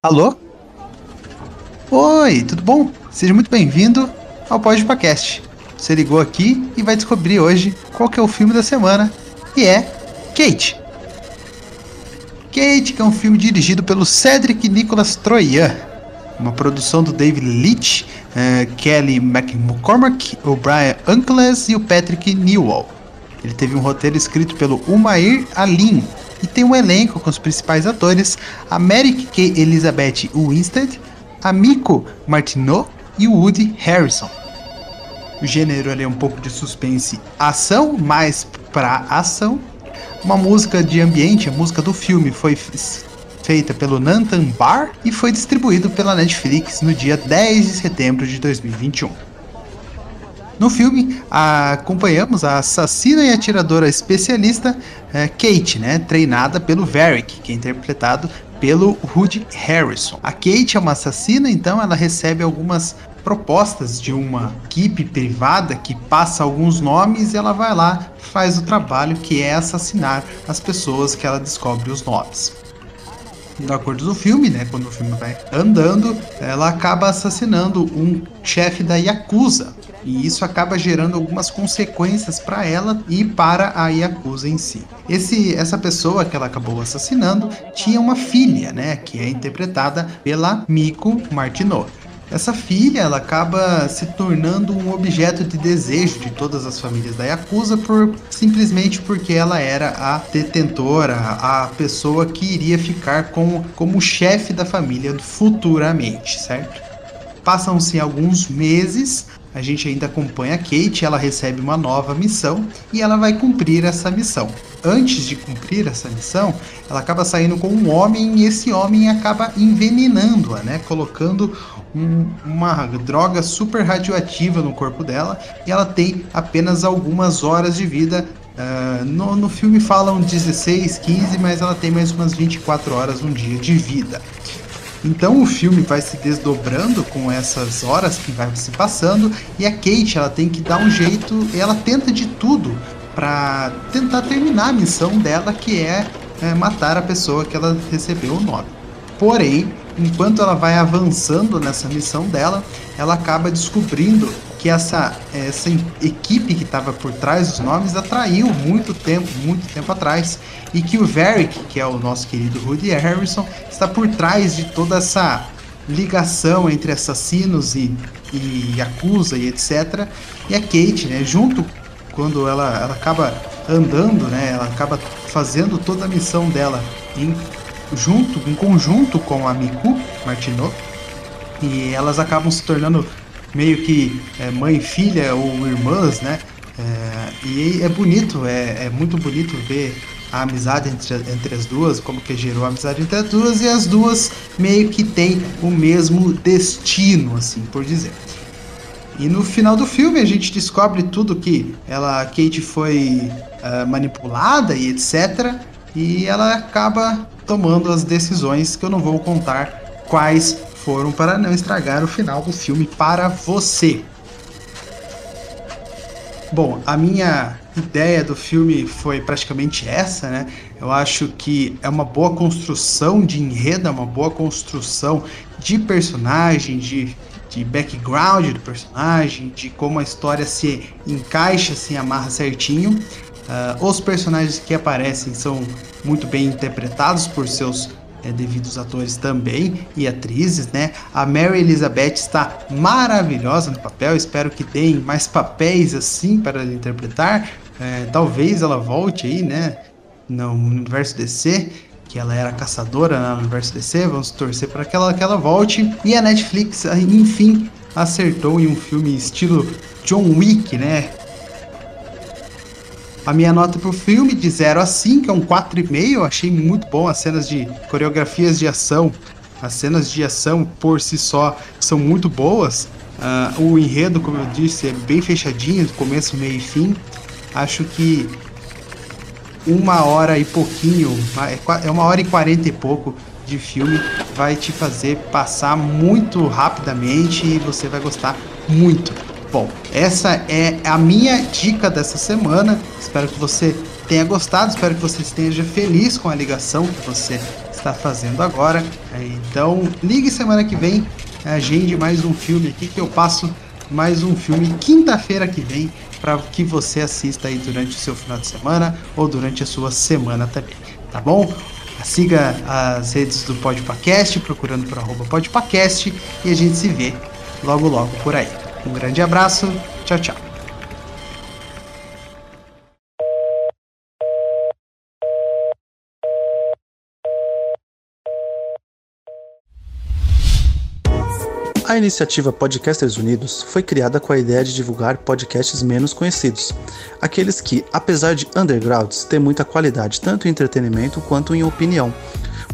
Alô? Oi, tudo bom? Seja muito bem-vindo ao Podcast. Você ligou aqui e vai descobrir hoje qual que é o filme da semana, e é Kate. Kate, que é um filme dirigido pelo Cedric Nicholas Troyan, uma produção do David Leitch, uh, Kelly McCormack, o Brian Uncles e o Patrick Newell. Ele teve um roteiro escrito pelo Umair Alim, e tem um elenco com os principais atores: a Mary Kay Elizabeth Winstead, a Miko Martineau e o Woody Harrison. O gênero é um pouco de suspense ação, mais pra ação. Uma música de ambiente, a música do filme foi feita pelo Nathan Barr e foi distribuído pela Netflix no dia 10 de setembro de 2021. No filme, acompanhamos a assassina e atiradora especialista é, Kate, né, treinada pelo Varric, que é interpretado pelo Woody Harrison. A Kate é uma assassina, então ela recebe algumas propostas de uma equipe privada que passa alguns nomes e ela vai lá, faz o trabalho que é assassinar as pessoas que ela descobre os nomes de acordo do filme, né, quando o filme vai andando, ela acaba assassinando um chefe da Yakuza. E isso acaba gerando algumas consequências para ela e para a Yakuza em si. Esse, essa pessoa que ela acabou assassinando tinha uma filha, né, que é interpretada pela Miko Martineau. Essa filha ela acaba se tornando um objeto de desejo de todas as famílias da Yakuza por simplesmente porque ela era a detentora, a pessoa que iria ficar com, como chefe da família futuramente, certo? Passam-se alguns meses a gente ainda acompanha a Kate, ela recebe uma nova missão e ela vai cumprir essa missão. Antes de cumprir essa missão, ela acaba saindo com um homem e esse homem acaba envenenando-a, né? Colocando um, uma droga super radioativa no corpo dela e ela tem apenas algumas horas de vida. Uh, no, no filme falam 16, 15, mas ela tem mais umas 24 horas um dia de vida. Então o filme vai se desdobrando com essas horas que vai se passando e a Kate ela tem que dar um jeito, ela tenta de tudo para tentar terminar a missão dela que é, é, matar a pessoa que ela recebeu o nome. Porém, enquanto ela vai avançando nessa missão dela, ela acaba descobrindo que essa, essa equipe que estava por trás dos nomes atraiu muito tempo, muito tempo atrás, e que o Varric, que é o nosso querido Rudy Harrison, está por trás de toda essa ligação entre assassinos e, e Yakuza e etc. E a Kate, né, junto quando ela, ela acaba andando, né, ela acaba fazendo toda a missão dela em junto, em conjunto com a Miku Martineau, e elas acabam se tornando meio que é, mãe e filha ou irmãs, né? É, e é bonito, é, é, muito bonito ver a amizade entre, entre as duas, como que gerou a amizade entre as duas, e as duas meio que têm o mesmo destino, assim por dizer. E no final do filme a gente descobre tudo que ela, Kate foi uh, manipulada e etc. E ela acaba tomando as decisões que eu não vou contar quais foram para não estragar o final do filme para você. Bom, a minha ideia do filme foi praticamente essa, né? Eu acho que é uma boa construção de enredo, é uma boa construção de personagem, de, de background do personagem, de como a história se encaixa, se amarra certinho. Uh, os personagens que aparecem são muito bem interpretados por seus é, devidos atores também e atrizes, né? A Mary Elizabeth está maravilhosa no papel, espero que tenha mais papéis assim para ela interpretar. É, talvez ela volte aí, né? No universo DC, que ela era caçadora no universo DC, vamos torcer para que ela, que ela volte. E a Netflix, enfim, acertou em um filme estilo John Wick, né? A minha nota pro filme de 0 a 5 é um 4,5. Achei muito bom as cenas de coreografias de ação. As cenas de ação por si só são muito boas. Uh, o enredo, como eu disse, é bem fechadinho, começo, meio e fim. Acho que uma hora e pouquinho, é, é uma hora e quarenta e pouco de filme vai te fazer passar muito rapidamente e você vai gostar muito. Bom, essa é a minha dica dessa semana. Espero que você tenha gostado, espero que você esteja feliz com a ligação que você está fazendo agora. É, então, ligue semana que vem, agende mais um filme aqui que eu passo mais um filme quinta-feira que vem para que você assista aí durante o seu final de semana ou durante a sua semana também, tá bom? Siga as redes do Podpacast, procurando por arroba Podpacast e a gente se vê logo logo por aí. Um grande abraço, tchau, tchau. A iniciativa Podcasters Unidos foi criada com a ideia de divulgar podcasts menos conhecidos, aqueles que, apesar de undergrounds, têm muita qualidade tanto em entretenimento quanto em opinião.